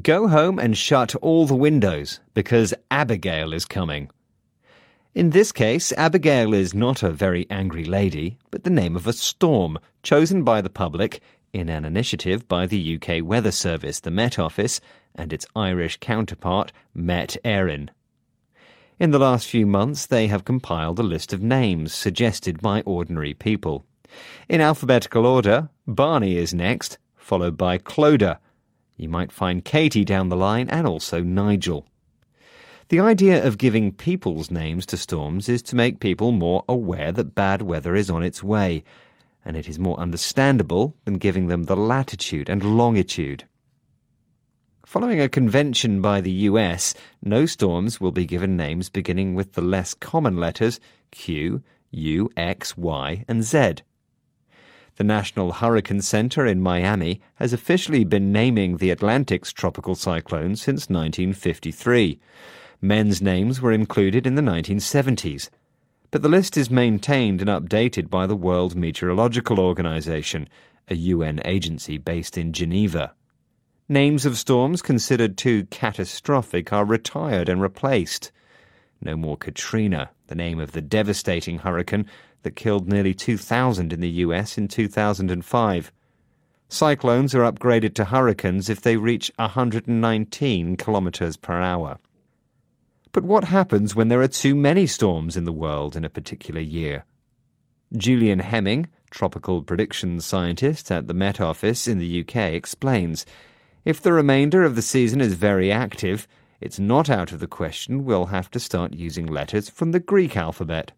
Go home and shut all the windows because Abigail is coming. In this case, Abigail is not a very angry lady, but the name of a storm chosen by the public in an initiative by the UK Weather Service, the Met Office, and its Irish counterpart, Met Éireann. In the last few months, they have compiled a list of names suggested by ordinary people. In alphabetical order, Barney is next, followed by Clodagh. You might find Katie down the line and also Nigel. The idea of giving people's names to storms is to make people more aware that bad weather is on its way, and it is more understandable than giving them the latitude and longitude. Following a convention by the US, no storms will be given names beginning with the less common letters Q, U, X, Y, and Z. The National Hurricane Center in Miami has officially been naming the Atlantic's tropical cyclones since 1953. Men's names were included in the 1970s. But the list is maintained and updated by the World Meteorological Organization, a UN agency based in Geneva. Names of storms considered too catastrophic are retired and replaced. No more Katrina, the name of the devastating hurricane that killed nearly 2,000 in the US in 2005. Cyclones are upgraded to hurricanes if they reach 119 kilometers per hour. But what happens when there are too many storms in the world in a particular year? Julian Heming, tropical predictions scientist at the Met Office in the UK, explains if the remainder of the season is very active, it's not out of the question we'll have to start using letters from the Greek alphabet.